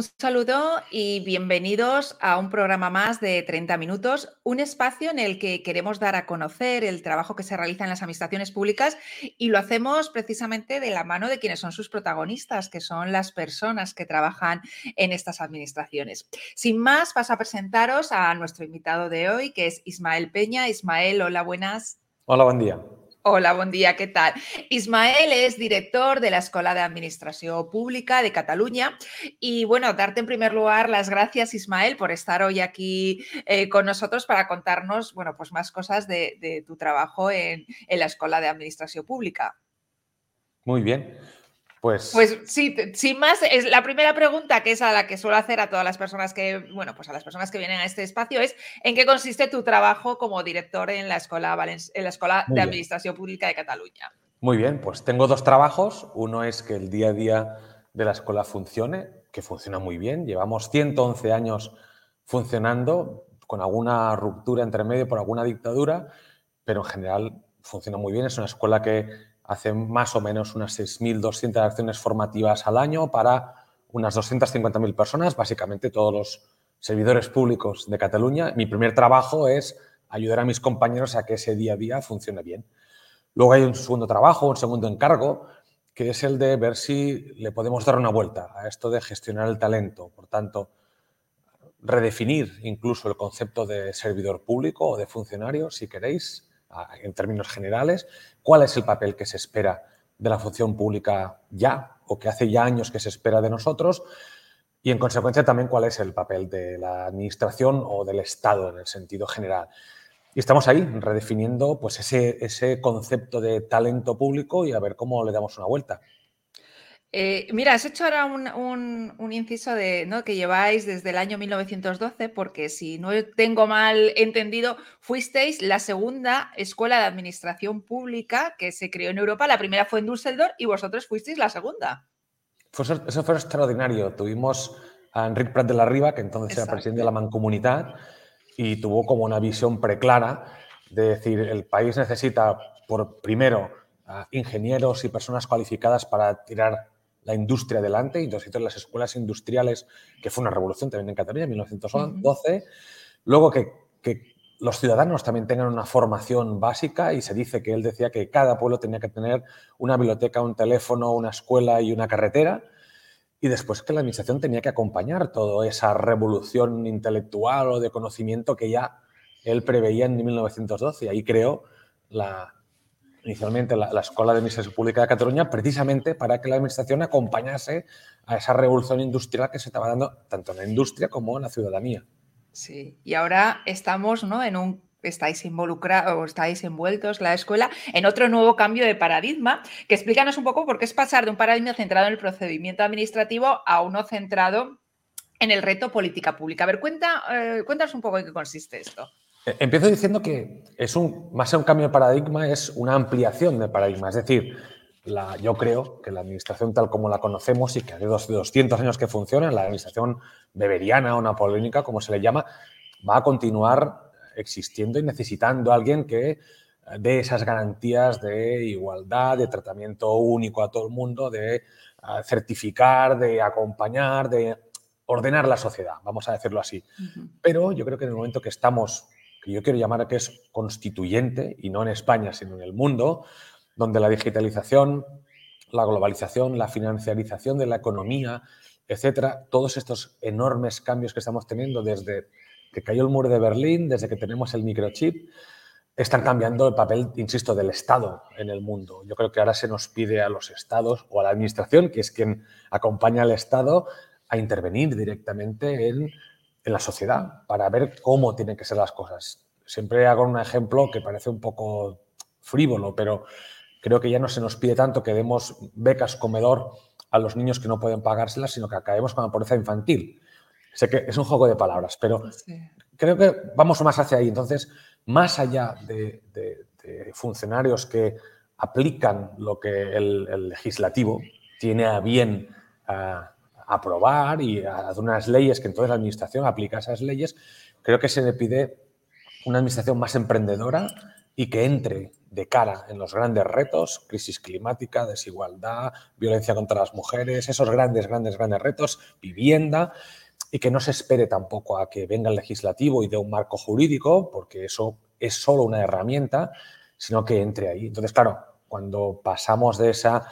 Un saludo y bienvenidos a un programa más de 30 minutos, un espacio en el que queremos dar a conocer el trabajo que se realiza en las administraciones públicas y lo hacemos precisamente de la mano de quienes son sus protagonistas, que son las personas que trabajan en estas administraciones. Sin más, paso a presentaros a nuestro invitado de hoy, que es Ismael Peña. Ismael, hola, buenas. Hola, buen día. Hola, buen día, ¿qué tal? Ismael es director de la Escuela de Administración Pública de Cataluña y bueno, darte en primer lugar las gracias, Ismael, por estar hoy aquí eh, con nosotros para contarnos, bueno, pues más cosas de, tu trabajo en, en la Escuela de Administración Pública. Muy bien. Pues, pues sí, sin más, es la primera pregunta que es a la que suelo hacer a todas las personas que, bueno, pues a las personas que vienen a este espacio es ¿en qué consiste tu trabajo como director en la Escuela, en la escuela de Administración Pública de Cataluña? Muy bien, pues tengo dos trabajos. Uno es que el día a día de la escuela funcione, que funciona muy bien. Llevamos 111 años funcionando, con alguna ruptura entre medio por alguna dictadura, pero en general funciona muy bien. Es una escuela que hace más o menos unas 6.200 acciones formativas al año para unas 250.000 personas, básicamente todos los servidores públicos de Cataluña. Mi primer trabajo es ayudar a mis compañeros a que ese día a día funcione bien. Luego hay un segundo trabajo, un segundo encargo, que es el de ver si le podemos dar una vuelta a esto de gestionar el talento. Por tanto, redefinir incluso el concepto de servidor público o de funcionario, si queréis, en términos generales, cuál es el papel que se espera de la función pública ya o que hace ya años que se espera de nosotros y en consecuencia también cuál es el papel de la administración o del Estado en el sentido general. Y estamos ahí redefiniendo pues, ese, ese concepto de talento público y a ver cómo le damos una vuelta. Eh, mira, has hecho ahora un, inciso de ¿no? que lleváis desde el año 1912, porque si no tengo mal entendido, fuisteis la segunda escuela de administración pública que se creó en Europa. La primera fue en Düsseldorf y vosotros fuisteis la segunda. eso fue extraordinario. Tuvimos a Enrique Prat de la Riva, que entonces era presidente de la Mancomunidad, y tuvo como una visión preclara de decir, el país necesita, por primero, ingenieros y personas cualificadas para tirar la industria adelante, y entonces las escuelas industriales, que fue una revolución también en Cataluña en 1912. Luego que, que, los ciudadanos también tengan una formación básica y se dice que él decía que cada pueblo tenía que tener una biblioteca, un teléfono, una escuela y una carretera. Y después que la administración tenía que acompañar toda esa revolución intelectual o de conocimiento que ya él preveía en 1912. Y ahí creó la, inicialmente la, Escuela de Administración Pública de Cataluña, precisamente para que la Administración acompañase a esa revolución industrial que se estaba dando tanto en la industria como en la ciudadanía. Sí, y ahora estamos ¿no? en un estáis involucrados estáis envueltos la escuela en otro nuevo cambio de paradigma, que explícanos un poco por qué es pasar de un paradigma centrado en el procedimiento administrativo a uno centrado en el reto política pública. A ver, cuenta, eh, cuéntanos un poco en qué consiste esto. Eh, empiezo diciendo que es un, más que un cambio de paradigma, es una ampliación de paradigma. Es decir, la, yo creo que la administración tal como la conocemos y que hace 200 años que funciona, la administración beberiana o napoleónica, como se le llama, va a continuar existiendo y necesitando a alguien que dé esas garantías de igualdad, de tratamiento único a todo el mundo, de eh, certificar, de acompañar, de ordenar la sociedad, vamos a decirlo así. Pero yo creo que en el momento que estamos que yo quiero llamar a que es constituyente, y no en España, sino en el mundo, donde la digitalización, la globalización, la financiarización de la economía, etcétera, todos estos enormes cambios que estamos teniendo desde que cayó el muro de Berlín, desde que tenemos el microchip, están cambiando el papel, insisto, del Estado en el mundo. Yo creo que ahora se nos pide a los Estados o a la Administración, que es quien acompaña al Estado, a intervenir directamente en en la sociedad para ver cómo tienen que ser las cosas. Siempre hago un ejemplo que parece un poco frívolo, pero creo que ya no se nos pide tanto que demos becas comedor a los niños que no pueden pagárselas, sino que acabemos con la pobreza infantil. Sé que es un juego de palabras, pero creo que vamos más hacia ahí. Entonces, más allá de, funcionarios que aplican lo que el, legislativo tiene a bien aprobar y hacer unas leyes que entonces la administración aplica esas leyes, creo que se le pide una administración más emprendedora y que entre de cara en los grandes retos, crisis climática, desigualdad, violencia contra las mujeres, esos grandes, grandes, grandes retos, vivienda, y que no se espere tampoco a que venga el legislativo y dé un marco jurídico, porque eso es solo una herramienta, sino que entre ahí. Entonces, claro, cuando pasamos de esa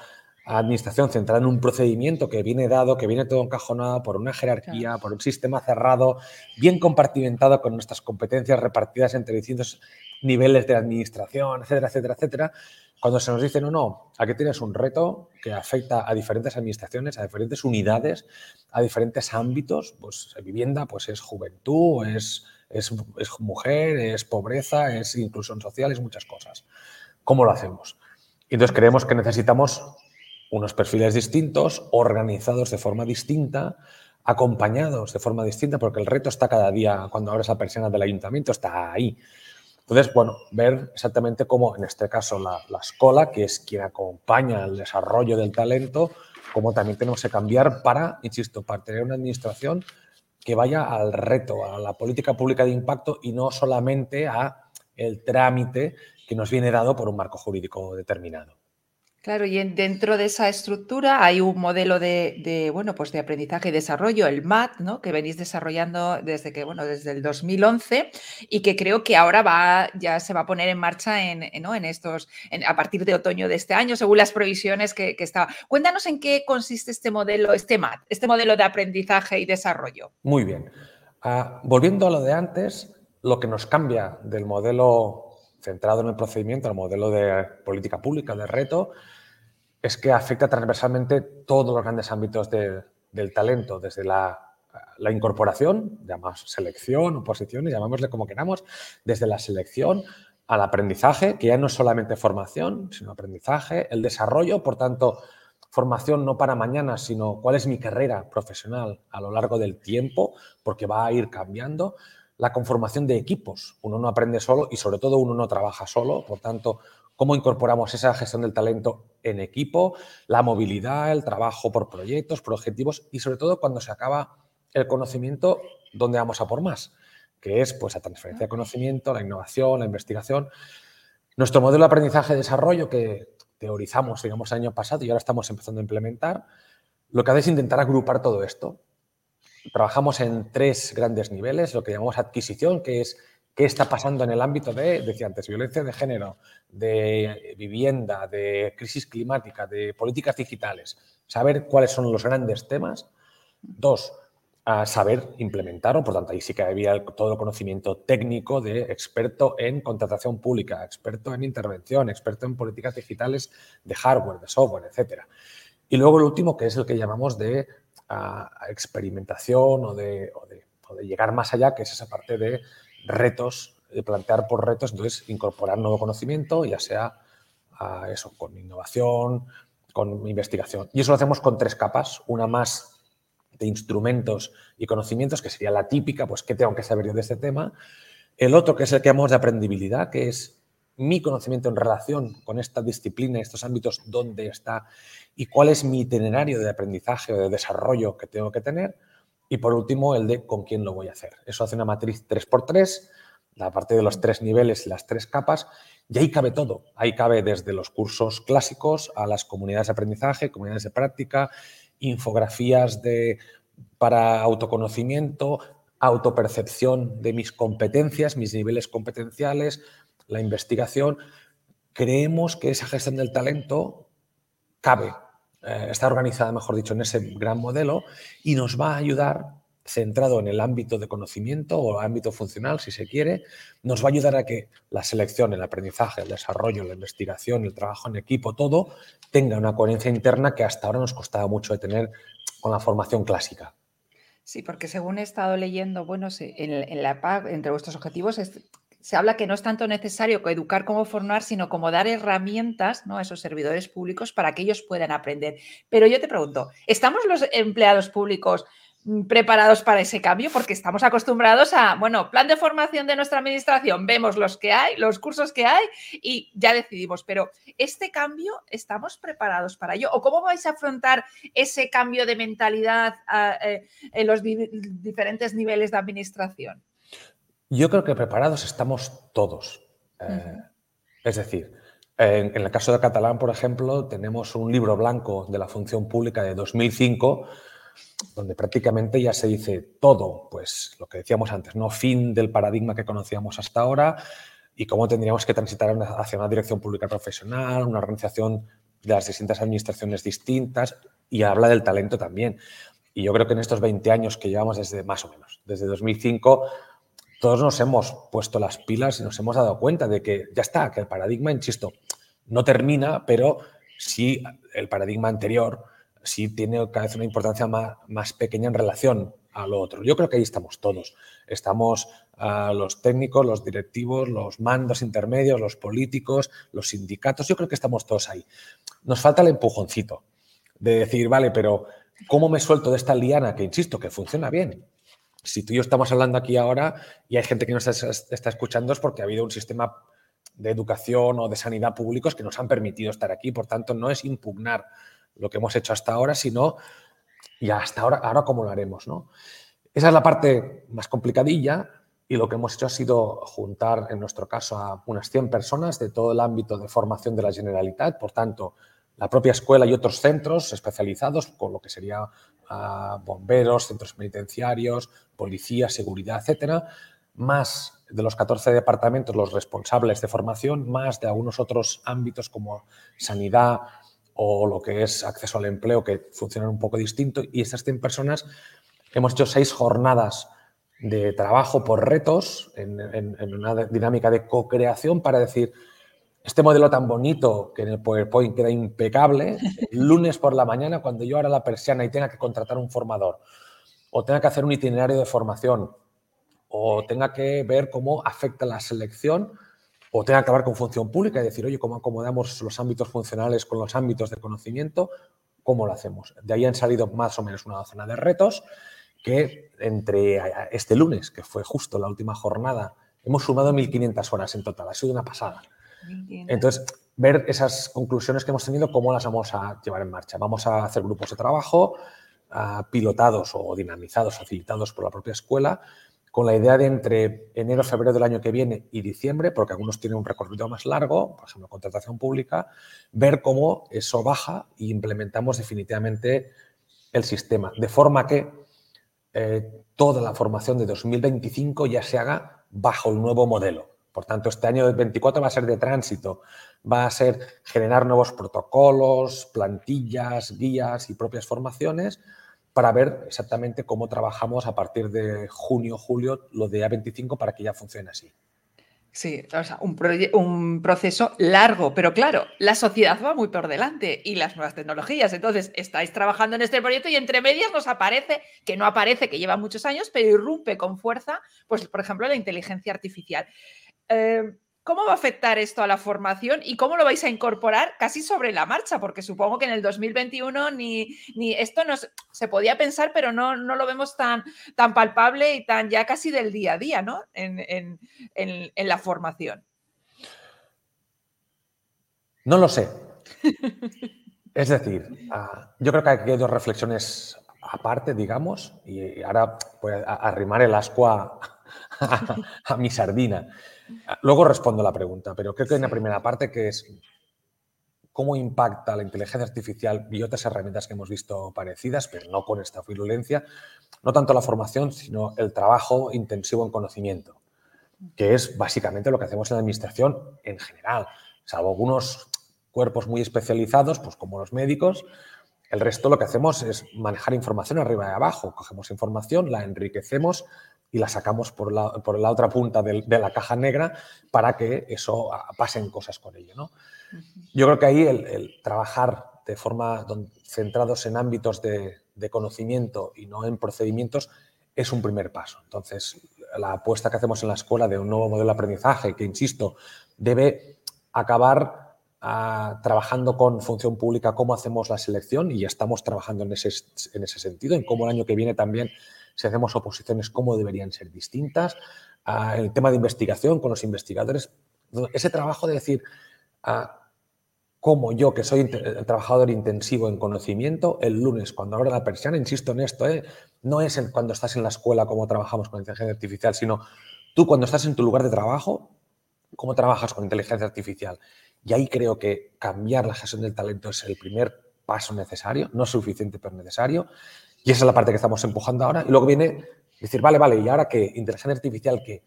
administración centrada en un procedimiento que viene dado, que viene todo encajonado por una jerarquía, por un sistema cerrado, bien compartimentado con nuestras competencias repartidas entre distintos niveles de administración, etcétera, etcétera, etcétera. Cuando se nos dice, no, no, aquí tienes un reto que afecta a diferentes administraciones, a diferentes unidades, a diferentes ámbitos, pues vivienda, pues es juventud, es, es, es mujer, es pobreza, es inclusión social, es muchas cosas. ¿Cómo lo hacemos? Y entonces creemos que necesitamos unos perfiles distintos, organizados de forma distinta, acompañados de forma distinta, porque el reto está cada día, cuando abres la persiana del ayuntamiento, está ahí. Entonces, bueno, ver exactamente cómo, en este caso, la, la escuela, que es quien acompaña el desarrollo del talento, cómo también tenemos que cambiar para, insisto, para tener una administración que vaya al reto, a la política pública de impacto y no solamente a el trámite que nos viene dado por un marco jurídico determinado. Claro, y dentro de esa estructura hay un modelo de, bueno, pues de aprendizaje y desarrollo, el MAT, ¿no? que venís desarrollando desde que, bueno, desde el 2011 y que creo que ahora va, ya se va a poner en marcha en, ¿no? en estos, a partir de otoño de este año, según las previsiones que, estaba. Cuéntanos en qué consiste este modelo, este MAT, este modelo de aprendizaje y desarrollo. Muy bien. Ah, volviendo a lo de antes, lo que nos cambia del modelo centrado en el procedimiento, el modelo de política pública, de reto, es que afecta transversalmente todos los grandes ámbitos del talento, desde la, incorporación, llamamos selección, oposición, llamémosle como queramos, desde la selección al aprendizaje, que ya no es solamente formación, sino aprendizaje, el desarrollo, por tanto, formación no para mañana, sino cuál es mi carrera profesional a lo largo del tiempo, porque va a ir cambiando, la conformación de equipos. Uno no aprende solo y sobre todo uno no trabaja solo. Por tanto, cómo incorporamos esa gestión del talento en equipo, la movilidad, el trabajo por proyectos, por objetivos y sobre todo cuando se acaba el conocimiento, ¿dónde vamos a por más? Que es pues la transferencia de conocimiento, la innovación, la investigación. Nuestro modelo de aprendizaje y desarrollo que teorizamos, digamos, el año pasado y ahora estamos empezando a implementar, lo que hace es intentar agrupar todo esto trabajamos en tres grandes niveles, lo que llamamos adquisición, que es qué está pasando en el ámbito de, decía antes, violencia de género, de vivienda, de crisis climática, de políticas digitales, saber cuáles son los grandes temas. Dos, a saber implementarlo, por tanto, ahí sí que había todo el conocimiento técnico de experto en contratación pública, experto en intervención, experto en políticas digitales de hardware, de software, etc. Y luego el último, que es el que llamamos de experimentación o de, llegar más allá, que es esa parte de retos, de plantear por retos, entonces incorporar nuevo conocimiento, ya sea eso, con innovación, con investigación. Y eso lo hacemos con tres capas, una más de instrumentos y conocimientos, que sería la típica, pues qué tengo que saber yo de este tema. El otro, que es el que llamamos de aprendibilidad, que es mi conocimiento en relación con esta disciplina, estos ámbitos, dónde está y cuál es mi itinerario de aprendizaje o de desarrollo que tengo que tener. Y por último, el de con quién lo voy a hacer. Eso hace una matriz 3x3, la parte de los tres niveles y las tres capas, y ahí cabe todo. Ahí cabe desde los cursos clásicos a las comunidades de aprendizaje, comunidades de práctica, infografías de, para autoconocimiento, autopercepción de mis competencias, mis niveles competenciales, la investigación. Creemos que esa gestión del talento cabe eh, está organizada, mejor dicho, en ese gran modelo y nos va a ayudar, centrado en el ámbito de conocimiento o ámbito funcional, si se quiere, nos va a ayudar a que la selección, el aprendizaje, el desarrollo, la investigación, el trabajo en equipo, todo tenga una coherencia interna que hasta ahora nos costaba mucho de tener con la formación clásica. Sí, porque según he estado leyendo, bueno, en, la PAC, entre vuestros objetivos es se habla que no es tanto necesario educar como formar, sino como dar herramientas ¿no? a esos servidores públicos para que ellos puedan aprender. Pero yo te pregunto, ¿estamos los empleados públicos mm, preparados para ese cambio? Porque estamos acostumbrados a, bueno, plan de formación de nuestra administración, vemos los que hay, los cursos que hay y ya decidimos. Pero este cambio, ¿estamos preparados para ello? ¿O cómo vais a afrontar ese cambio de mentalidad ah, eh, en los diferentes niveles de administración? Yo creo que preparados estamos todos. Eh, es decir, En, el caso de catalán, por ejemplo, tenemos un libro blanco de la función pública de 2005 donde prácticamente ya se dice todo, pues lo que decíamos antes, no fin del paradigma que conocíamos hasta ahora y cómo tendríamos que transitar hacia una dirección pública profesional, una organización de las distintas administraciones distintas y habla del talento también. Y yo creo que en estos 20 años que llevamos desde más o menos, desde 2005, todos nos hemos puesto las pilas y nos hemos dado cuenta de que ya está, que el paradigma, insisto, no termina, pero sí el paradigma anterior sí tiene cada vez una importancia más, más pequeña en relación a lo otro. Yo creo que ahí estamos todos. Estamos uh, los técnicos, los directivos, los mandos intermedios, los políticos, los sindicatos. Yo creo que estamos todos ahí. Nos falta el empujoncito de decir, vale, pero ¿cómo me suelto de esta liana que, insisto, que funciona bien? Si tú y yo estamos hablando aquí ahora y hay gente que nos está, escuchando es porque ha habido un sistema de educación o de sanidad públicos que nos han permitido estar aquí. Por tanto, no es impugnar lo que hemos hecho hasta ahora, sino y hasta ahora, ahora cómo lo haremos. ¿no? Esa es la parte más complicadilla y lo que hemos hecho ha sido juntar, en nuestro caso, a unas 100 personas de todo el ámbito de formación de la Generalitat, por tanto, la propia escuela y otros centros especializados, con lo que sería uh, bomberos, centros penitenciarios, policía, seguridad, etcétera, más de los 14 departamentos los responsables de formación, más de algunos otros ámbitos como sanidad o lo que es acceso al empleo, que funcionan un poco distinto. Y estas 100 personas hemos hecho seis jornadas de trabajo por retos en, en una dinámica de co-creación para decir, este modelo tan bonito que en el PowerPoint queda impecable, lunes por la mañana cuando yo abra la persiana y tenga que contratar un formador o tenga que hacer un itinerario de formación o tenga que ver cómo afecta la selección o tenga que hablar con función pública y decir, oye, ¿cómo acomodamos los ámbitos funcionales con los ámbitos de conocimiento? ¿Cómo lo hacemos? De ahí han salido más o menos una docena de retos que entre este lunes, que fue justo la última jornada, hemos sumado 1.500 horas en total. Ha sido una pasada. Entonces, ver esas conclusiones que hemos tenido, cómo las vamos a llevar en marcha. Vamos a hacer grupos de trabajo pilotados o dinamizados, facilitados por la propia escuela, con la idea de entre enero, febrero del año que viene y diciembre, porque algunos tienen un recorrido más largo, por ejemplo, contratación pública, ver cómo eso baja e implementamos definitivamente el sistema, de forma que eh, toda la formación de 2025 ya se haga bajo el nuevo modelo. Por tanto, este año 2024 va a ser de tránsito, va a ser generar nuevos protocolos, plantillas, guías y propias formaciones para ver exactamente cómo trabajamos a partir de junio, julio, lo de A25 para que ya funcione así. Sí, o sea, un, un, proceso largo, pero claro, la sociedad va muy por delante y las nuevas tecnologías. Entonces, estáis trabajando en este proyecto y entre medias nos aparece, que no aparece, que lleva muchos años, pero irrumpe con fuerza, pues, por ejemplo, la inteligencia artificial. Eh, ¿Cómo va a afectar esto a la formación y cómo lo vais a incorporar casi sobre la marcha? Porque supongo que en el 2021 ni, ni esto no se podía pensar, pero no, no lo vemos tan, tan palpable y tan ya casi del día a día, ¿no? En, la formación. No lo sé. es decir, ah, yo creo que hay dos reflexiones aparte, digamos, y ahora a arrimar el asco a, a mi sardina. Luego respondo la pregunta, pero creo que en la primera parte que es cómo impacta la inteligencia artificial y otras herramientas que hemos visto parecidas, pero no con esta virulencia, no tanto la formación, sino el trabajo intensivo en conocimiento, que es básicamente lo que hacemos en la administración en general, salvo algunos cuerpos muy especializados, pues como los médicos, el resto lo que hacemos es manejar información arriba y abajo. Cogemos información, la enriquecemos y la sacamos por la, por la otra punta de, la caja negra para que eso ah, pasen cosas con ello. ¿no? Yo creo que ahí el, trabajar de forma centrados en ámbitos de, de, conocimiento y no en procedimientos es un primer paso. Entonces, la apuesta que hacemos en la escuela de un nuevo modelo de aprendizaje que, insisto, debe acabar ah, trabajando con función pública cómo hacemos la selección y ya estamos trabajando en ese, en ese sentido, en cómo el año que viene también si hacemos oposiciones, cómo deberían ser distintas, el tema de investigación con los investigadores, ese trabajo de decir, cómo yo, que soy trabajador intensivo en conocimiento, el lunes, cuando abro la persiana, insisto en esto, ¿eh? no es cuando estás en la escuela como trabajamos con inteligencia artificial, sino tú cuando estás en tu lugar de trabajo, cómo trabajas con inteligencia artificial. Y ahí creo que cambiar la gestión del talento es el primer paso necesario, no suficiente, pero necesario. Y esa es la parte que estamos empujando ahora. Y luego viene decir, vale, vale, ¿y ahora qué? Inteligencia artificial, ¿qué?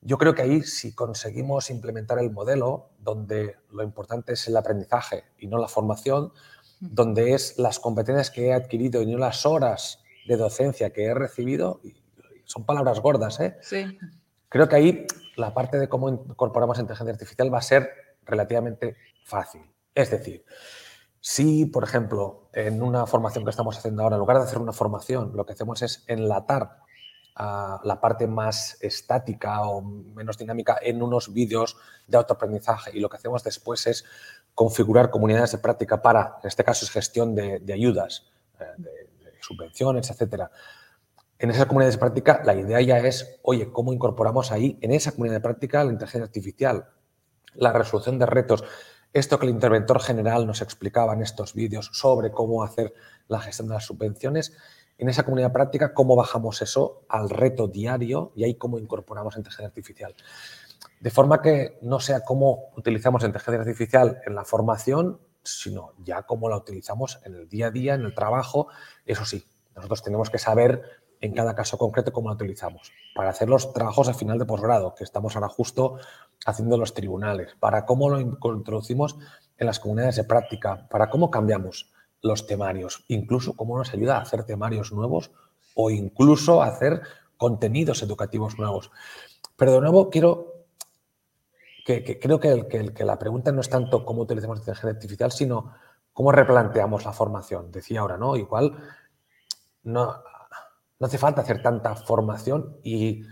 Yo creo que ahí si conseguimos implementar el modelo donde lo importante es el aprendizaje y no la formación, donde es las competencias que he adquirido y no las horas de docencia que he recibido, son palabras gordas, ¿eh? Sí. Creo que ahí la parte de cómo incorporamos inteligencia artificial va a ser relativamente fácil. Es decir, si, por ejemplo, en una formación que estamos haciendo ahora, en lugar de hacer una formación, lo que hacemos es enlatar la parte más estática o menos dinámica en unos vídeos de autoaprendizaje y lo que hacemos después es configurar comunidades de práctica para, en este caso es gestión de, ayudas, eh, de, de, subvenciones, etcétera. En esas comunidades de práctica la idea ya es, oye, ¿cómo incorporamos ahí en esa comunidad de práctica la inteligencia artificial, la resolución de retos, esto que el interventor general nos explicaba en estos vídeos sobre cómo hacer la gestión de las subvenciones, en esa comunidad práctica, cómo bajamos eso al reto diario y ahí cómo incorporamos inteligencia artificial. De forma que no sea cómo utilizamos inteligencia artificial en la formación, sino ya cómo la utilizamos en el día a día, en el trabajo. Eso sí, nosotros tenemos que saber en cada caso concreto cómo la utilizamos. Para hacer los trabajos al final de posgrado, que estamos ahora justo haciendo los tribunales, para cómo lo introducimos en las comunidades de práctica, para cómo cambiamos los temarios, incluso cómo nos ayuda a hacer temarios nuevos o incluso a hacer contenidos educativos nuevos. Pero de nuevo quiero que, creo que, que, la pregunta no es tanto cómo utilizamos la inteligencia artificial, sino cómo replanteamos la formación. Decía ahora, ¿no? Igual no, no hace falta hacer tanta formación y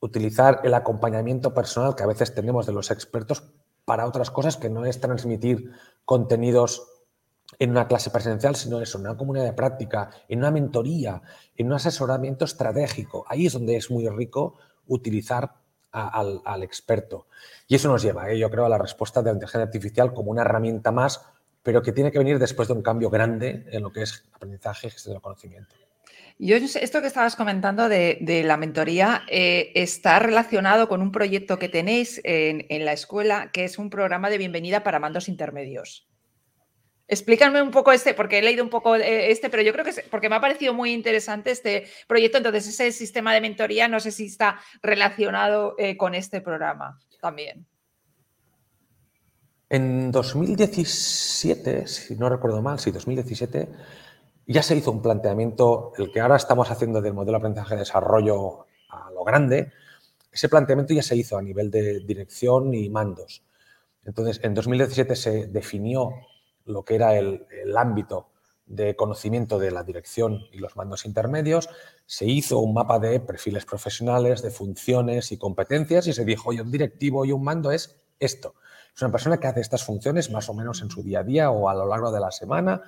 utilizar el acompañamiento personal que a veces tenemos de los expertos para otras cosas que no es transmitir contenidos en una clase presencial, sino eso, en una comunidad de práctica, en una mentoría, en un asesoramiento estratégico. Ahí es donde es muy rico utilizar al, experto. Y eso nos lleva, ¿eh? yo creo, a la respuesta de la inteligencia artificial como una herramienta más, pero que tiene que venir después de un cambio grande en lo que es aprendizaje y gestión del conocimiento. Yo esto que estabas comentando de, la mentoría eh, está relacionado con un proyecto que tenéis en, la escuela, que es un programa de bienvenida para mandos intermedios. Explícame un poco este, porque he leído un poco eh, este, pero yo creo que es, porque me ha parecido muy interesante este proyecto. Entonces, ese sistema de mentoría no sé si está relacionado eh, con este programa también. En 2017, si no recuerdo mal, sí, 2017 ya se hizo un planteamiento, el que ahora estamos haciendo del modelo de aprendizaje de desarrollo a lo grande, ese planteamiento ya se hizo a nivel de dirección y mandos. Entonces, en 2017 se definió lo que era el, ámbito de conocimiento de la dirección y los mandos intermedios, se hizo un mapa de perfiles profesionales, de funciones y competencias y se dijo, oye, un directivo y un mando es esto. Es una persona que hace estas funciones más o menos en su día a día o a lo largo de la semana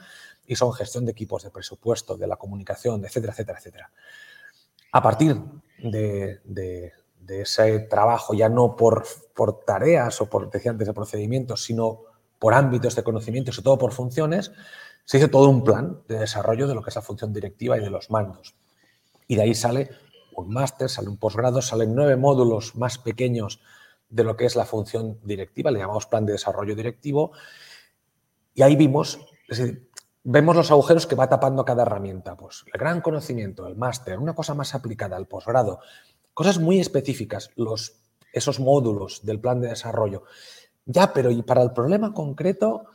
y son gestión de equipos de presupuesto, de la comunicación, etcétera, etcétera, etcétera. A partir de, ese trabajo, ya no por, tareas o por, decía antes, de procedimientos, sino por ámbitos de conocimiento, sobre todo por funciones, se hizo todo un plan de desarrollo de lo que es la función directiva y de los mandos. Y de ahí sale un máster, sale un posgrado, salen nueve módulos más pequeños de lo que es la función directiva, le llamamos plan de desarrollo directivo, y ahí vimos, es decir, vemos los agujeros que va tapando cada herramienta. Pues el gran conocimiento, el máster, una cosa más aplicada, el posgrado, cosas muy específicas, los, esos módulos del plan de desarrollo. Ya, pero y para el problema concreto,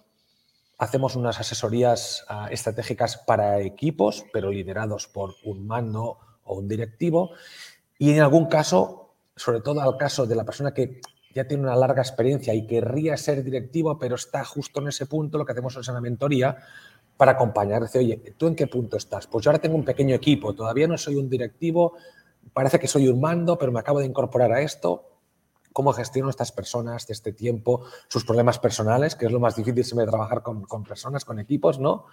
hacemos unas asesorías ah, estratégicas para equipos, pero liderados por un mando o un directivo. Y en algún caso, sobre todo al caso de la persona que ya tiene una larga experiencia y querría ser directivo, pero está justo en ese punto, lo que hacemos es una mentoría para acompañar. Dice, oye, ¿tú en qué punto estás? Pues yo ahora tengo un pequeño equipo, todavía no soy un directivo, parece que soy un mando, pero me acabo de incorporar a esto. ¿Cómo gestiono estas personas de este tiempo, sus problemas personales, que es lo más difícil siempre de trabajar con, personas, con equipos, ¿no?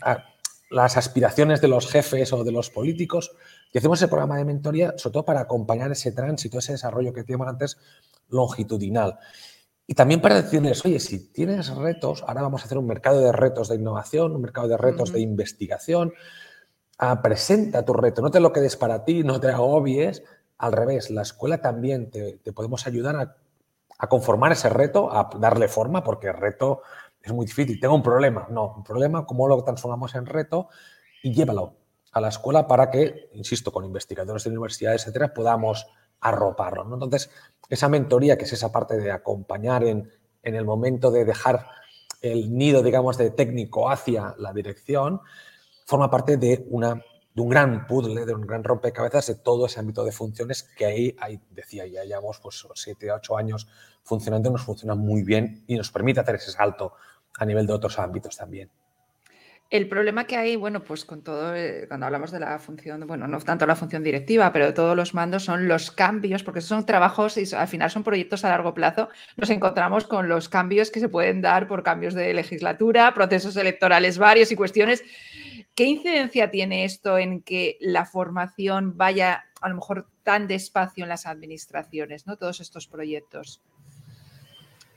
Ah, las aspiraciones de los jefes o de los políticos. Y hacemos ese programa de mentoría, sobre todo para acompañar ese tránsito, ese desarrollo que teníamos antes longitudinal. Y también para decirles, oye, si tienes retos, ahora vamos a hacer un mercado de retos de innovación, un mercado de retos de investigación. Ah, presenta tu reto, no te lo quedes para ti, no te agobies. Al revés, la escuela también te, podemos ayudar a, a conformar ese reto, a darle forma, porque el reto es muy difícil. Tengo un problema. No, un problema, ¿cómo lo transformamos en reto? Y llévalo a la escuela para que, insisto, con investigadores de universidades, etcétera, podamos arroparlo. ¿no? Entonces, esa mentoría, que es esa parte de acompañar en, en el momento de dejar el nido, digamos, de técnico hacia la dirección, forma parte de, una, de un gran puzzle, de un gran rompecabezas de todo ese ámbito de funciones que ahí, ahí decía, ya llevamos pues, siete, ocho años funcionando, nos funciona muy bien y nos permite hacer ese salto a nivel de otros ámbitos también. El problema que hay, bueno, pues con todo, eh, cuando hablamos de la función, bueno, no tanto la función directiva, pero de todos los mandos son los cambios, porque son trabajos y al final son proyectos a largo plazo. Nos encontramos con los cambios que se pueden dar por cambios de legislatura, procesos electorales varios y cuestiones. ¿Qué incidencia tiene esto en que la formación vaya a lo mejor tan despacio en las administraciones, ¿no? Todos estos proyectos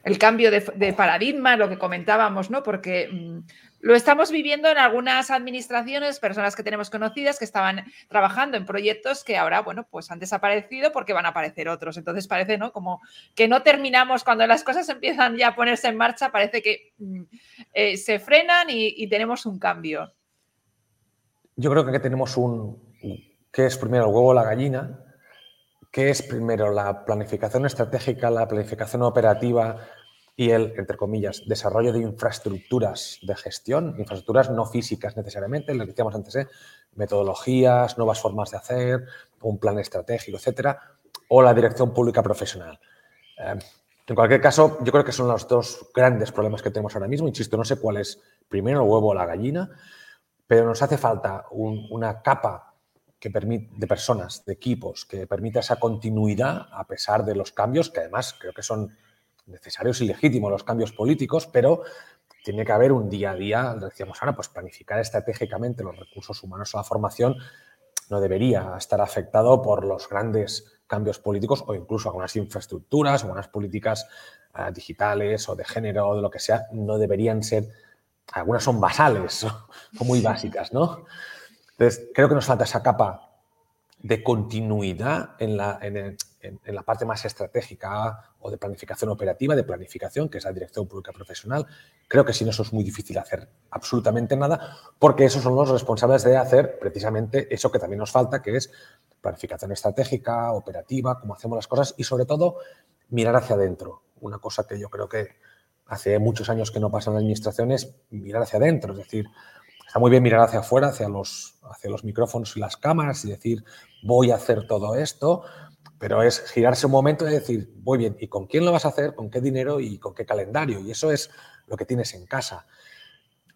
el cambio de, paradigma, lo que comentábamos, ¿no? Porque mm, lo estamos viviendo en algunas administraciones, personas que tenemos conocidas que estaban trabajando en proyectos que ahora, bueno, pues han desaparecido porque van a aparecer otros. Entonces parece, ¿no? Como que no terminamos cuando las cosas empiezan ya a ponerse en marcha, parece que mm, eh, se frenan y, tenemos un cambio. Yo creo que tenemos un, ¿qué es primero el huevo o la gallina? ¿Qué es primero la planificación estratégica, la planificación operativa y el, entre comillas, desarrollo de infraestructuras de gestión, infraestructuras no físicas necesariamente, que decíamos antes, ¿eh? metodologías, nuevas formas de hacer, un plan estratégico, etcétera, o la dirección pública profesional. Eh, en cualquier caso, yo creo que son los dos grandes problemas que tenemos ahora mismo. Insisto, no sé cuál es primero el huevo o la gallina, pero nos hace falta una capa que permite, de personas, de equipos, que permita esa continuidad a pesar de los cambios, que además creo que son necesarios y legítimos los cambios políticos, pero tiene que haber un día a día, decíamos ahora, pues planificar estratégicamente los recursos humanos a la formación no debería estar afectado por los grandes cambios políticos o incluso algunas infraestructuras, algunas políticas eh, digitales o de género o de lo que sea, no deberían ser, algunas son basales o muy básicas, ¿no? Entonces, creo que nos falta esa capa de continuidad en la, en, la parte más estratégica o de planificación operativa, de planificación, que es la dirección pública profesional. Creo que sin eso es muy difícil hacer absolutamente nada, porque esos son los responsables de hacer precisamente eso que también nos falta, que es planificación estratégica, operativa, cómo hacemos las cosas y sobre todo mirar hacia adentro. Una cosa que yo creo que hace muchos años que no pasa en la administración es mirar hacia adentro, es decir, Está muy bien mirar hacia afuera, hacia los, hacia los micrófonos y las cámaras y decir, voy a hacer todo esto, pero es girarse un momento y decir, muy bien, ¿y con quién lo vas a hacer? ¿Con qué dinero y con qué calendario? Y eso es lo que tienes en casa.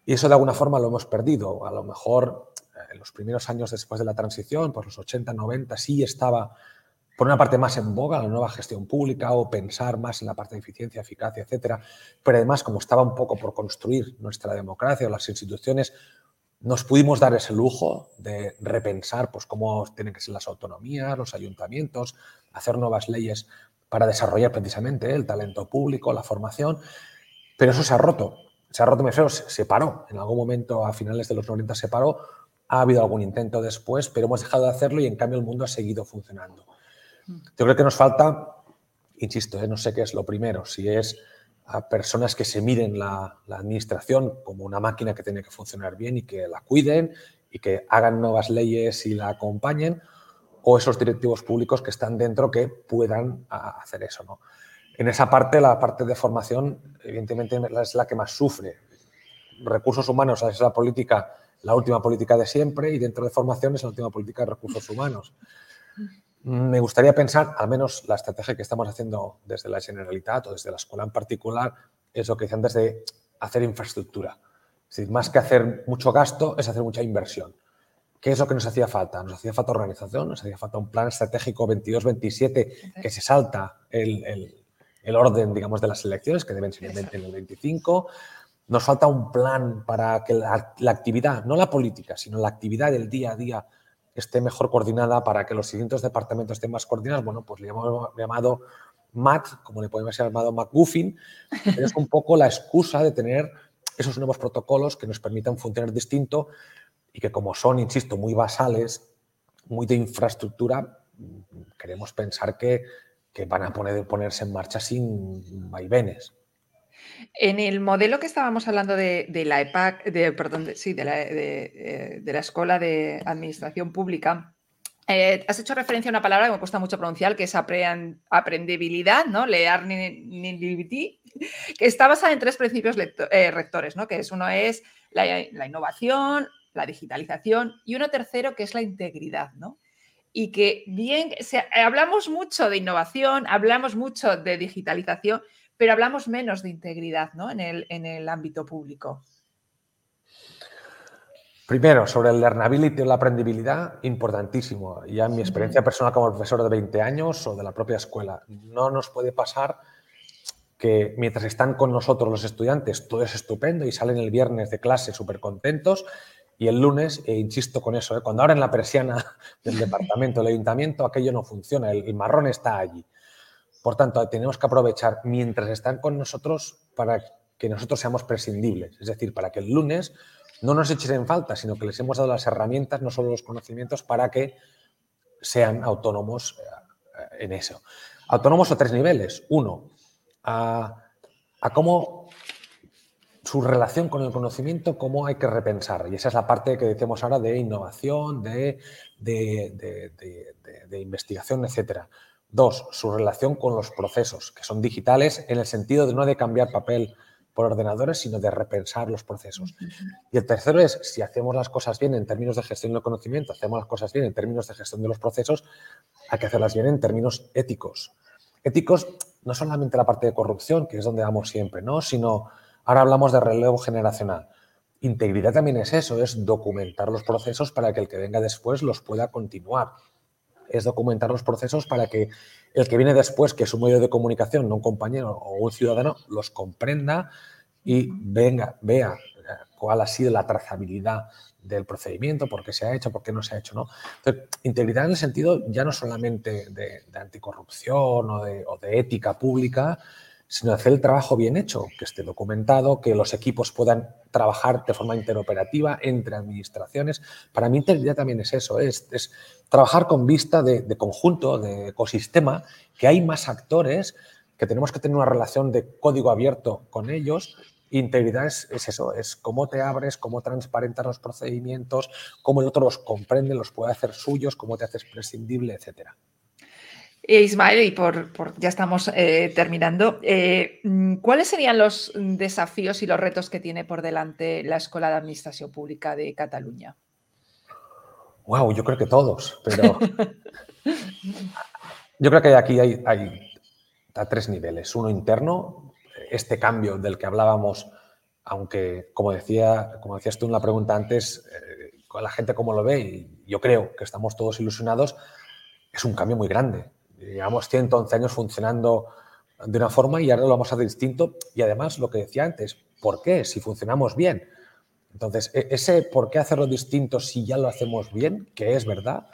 Y eso de alguna forma lo hemos perdido. A lo mejor en los primeros años después de la transición, por los 80, 90, sí estaba por una parte más en boga la nueva gestión pública o pensar más en la parte de eficiencia, eficacia, etcétera. Pero además, como estaba un poco por construir nuestra democracia o las instituciones, nos pudimos dar ese lujo de repensar pues, cómo tienen que ser las autonomías, los ayuntamientos, hacer nuevas leyes para desarrollar precisamente el talento público, la formación, pero eso se ha roto. Se ha roto, me refiero, se paró. En algún momento, a finales de los 90, se paró. Ha habido algún intento después, pero hemos dejado de hacerlo y en cambio el mundo ha seguido funcionando. Mm. Yo creo que nos falta, insisto, ¿eh? no sé qué es lo primero, si es a personas que se miren la, administración como una máquina que tiene que funcionar bien y que la cuiden y que hagan nuevas leyes y la acompañen, o esos directivos públicos que están dentro que puedan hacer eso. ¿no? En esa parte, la parte de formación, evidentemente, es la que más sufre. Recursos humanos es la política, la última política de siempre, y dentro de formación es la última política de recursos humanos. Me gustaría pensar, al menos la estrategia que estamos haciendo desde la Generalitat o desde la escuela en particular, es lo que decía antes de hacer infraestructura. Es decir, más que hacer mucho gasto, es hacer mucha inversión. ¿Qué es lo que nos hacía falta? Nos hacía falta organización, nos hacía falta un plan estratégico 22-27 que se salta el, orden, digamos, de las elecciones, que deben ser en el 25. Nos falta un plan para que la, la actividad, no la política, sino la actividad del día a día esté mejor coordinada para que los siguientes departamentos estén más coordinados. Bueno, pues le hemos llamado MAT, como le podemos haber llamado McGuffin, pero es un poco la excusa de tener esos nuevos protocolos que nos permitan funcionar distinto y que como son, insisto, muy basales, muy de infraestructura, queremos pensar que que van a poner, ponerse en marcha sin vaivenes. En el modelo que estábamos hablando de, la EPAC, de, perdón, sí, de la, eh, de, la, Escuela de Administración Pública, eh, has hecho referencia a una palabra que me cuesta mucho pronunciar, que es aprendibilidad, ¿no? Learnability, que está basada en tres principios eh, rectores, ¿no? Que es uno es la, innovación, la digitalización y uno tercero que es la integridad, ¿no? Y que bien, hablamos mucho de innovación, hablamos mucho de digitalización, pero hablamos menos de integridad ¿no? en, el, en el ámbito público. Primero, sobre el learnability o la aprendibilidad, importantísimo. Ya en mi experiencia personal como profesor de 20 años o de la propia escuela, no nos puede pasar que mientras están con nosotros los estudiantes todo es estupendo y salen el viernes de clase súper contentos y el lunes, e insisto con eso, ¿eh? cuando abren la persiana del departamento, del ayuntamiento, aquello no funciona, el marrón está allí. Por tanto, tenemos que aprovechar mientras están con nosotros para que nosotros seamos prescindibles. Es decir, para que el lunes no nos echen en falta, sino que les hemos dado las herramientas, no solo los conocimientos, para que sean autónomos eh, en eso. Autónomos a tres niveles. Uno, a, cómo su relación con el conocimiento, cómo hay que repensar. Y esa es la parte que decimos ahora de innovación, de, de investigación, etcétera. Dos, su relación con los procesos, que son digitales en el sentido de no de cambiar papel por ordenadores, sino de repensar los procesos. Y el tercero es, si hacemos las cosas bien en términos de gestión del conocimiento, hacemos las cosas bien en términos de gestión de los procesos, hay que hacerlas bien en términos éticos. Éticos no solamente la parte de corrupción, que es donde vamos siempre, ¿no? sino ahora hablamos de relevo generacional. Integridad también es eso, es documentar los procesos para que el que venga después los pueda continuar es documentar los procesos para que el que viene después, que es un medio de comunicación, no un compañero o un ciudadano, los comprenda y venga, vea eh, cuál ha sido la trazabilidad del procedimiento, por qué se ha hecho, por qué no se ha hecho. ¿no? integridad en el sentido ya no solamente de, anticorrupción o de, ética pública, sino hacer el trabajo bien hecho, que esté documentado, que los equipos puedan trabajar de forma interoperativa entre administraciones. Para mí integridad también es eso, es, trabajar con vista de, conjunto, de ecosistema, que hay más actores, que tenemos que tener una relación de código abierto con ellos. Integridad es, eso, es cómo te abres, cómo transparentas los procedimientos, cómo el otro los comprende, los puede hacer suyos, cómo te haces prescindible, etcétera. Eh, Ismael, y por, ya estamos eh, terminando, eh, mm, ¿cuáles serían los desafíos y los retos que tiene por delante la Escuela de Administración Pública de Cataluña? Wow, yo creo que todos, pero yo creo que aquí hay, hay a tres niveles. Uno interno, este cambio del que hablábamos, aunque como decía, como decías tú en la pregunta antes, la gente como lo ve, y yo creo que estamos todos ilusionados, es un cambio muy grande llevamos 111 años funcionando de una forma y ahora lo vamos a hacer distinto. Y además, lo que decía antes, ¿por qué? Si funcionamos bien. Entonces, e, ese por qué hacerlo distinto si ya lo hacemos bien, que es verdad,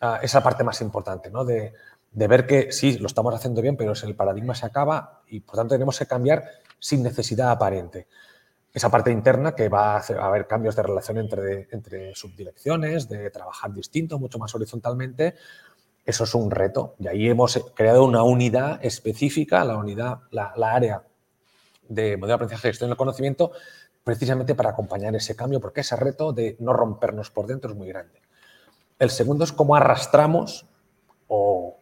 ah, es la parte más importante, ¿no? De, ver que sí, lo estamos haciendo bien, pero el paradigma se acaba y por tanto tenemos que cambiar sin necesidad aparente. Esa parte interna que va a, a haber cambios de relación entre, entre subdirecciones, de trabajar distinto, mucho más horizontalmente, eso es un reto. Y ahí hemos creado una unidad específica, la unidad, la, área de modelo de aprendizaje y gestión del conocimiento, precisamente para acompañar ese cambio, porque ese reto de no rompernos por dentro es muy grande. El segundo es cómo arrastramos o,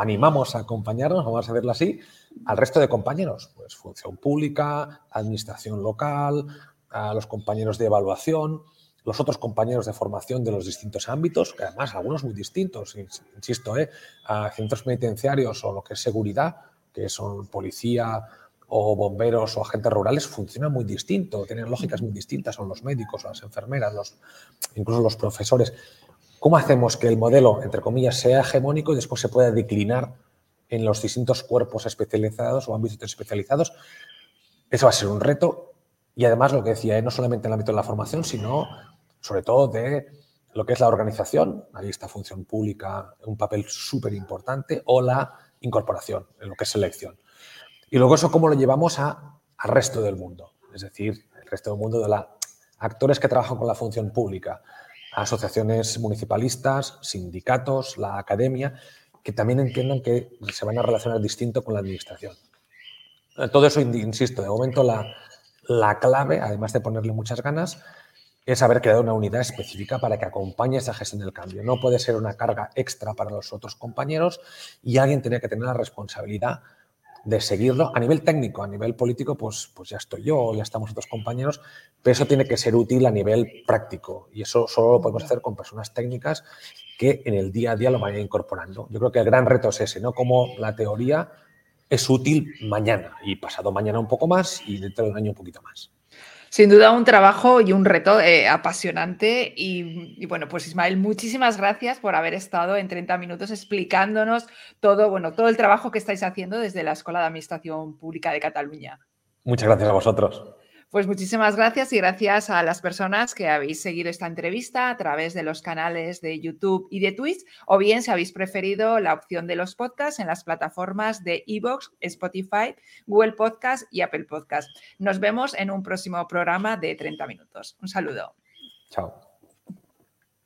animamos a acompañarnos, vamos a verlo así, al resto de compañeros, pues función pública, administración local, a los compañeros de evaluación, los otros compañeros de formación de los distintos ámbitos, que además algunos muy distintos, insisto, ¿eh? a centros penitenciarios o lo que es seguridad, que son policía o bomberos o agentes rurales, funcionan muy distinto, tienen lógicas muy distintas, son los médicos, las enfermeras, los, incluso los profesores. ¿Cómo hacemos que el modelo, entre comillas, sea hegemónico y después se pueda declinar en los distintos cuerpos especializados o ámbitos especializados? Eso va a ser un reto y además lo que decía, ¿eh? no solamente en el ámbito de la formación, sino sobre todo de lo que es la organización, ahí está función pública, un papel súper importante, o la incorporación, en lo que es selección. Y luego eso cómo lo llevamos a, al resto del mundo, es decir, el resto del mundo de la, actores que trabajan con la función pública, asociaciones municipalistas, sindicatos, la academia, que también entiendan que se van a relacionar distinto con la administración. Todo eso, insisto, de momento la, la clave, además de ponerle muchas ganas, es haber creado una unidad específica para que acompañe esa gestión del cambio. No puede ser una carga extra para los otros compañeros y alguien tiene que tener la responsabilidad de seguirlo a nivel técnico, a nivel político, pues, pues ya estoy yo, ya estamos otros compañeros, pero eso tiene que ser útil a nivel práctico y eso solo lo podemos hacer con personas técnicas que en el día a día lo vayan incorporando. Yo creo que el gran reto es ese, ¿no? Como la teoría es útil mañana y pasado mañana un poco más y dentro de un año un poquito más. Sin duda un trabajo y un reto eh, apasionante. Y, bueno, pues Ismael, muchísimas gracias por haber estado en 30 minutos explicándonos todo, bueno, todo el trabajo que estáis haciendo desde la Escuela de Administración Pública de Cataluña. Muchas gracias a vosotros. Pues muchísimas gracias y gracias a las personas que habéis seguido esta entrevista a través de los canales de YouTube y de Twitch, o bien si habéis preferido la opción de los podcasts en las plataformas de Evox, Spotify, Google Podcast y Apple Podcast. Nos vemos en un próximo programa de 30 minutos. Un saludo. Chao.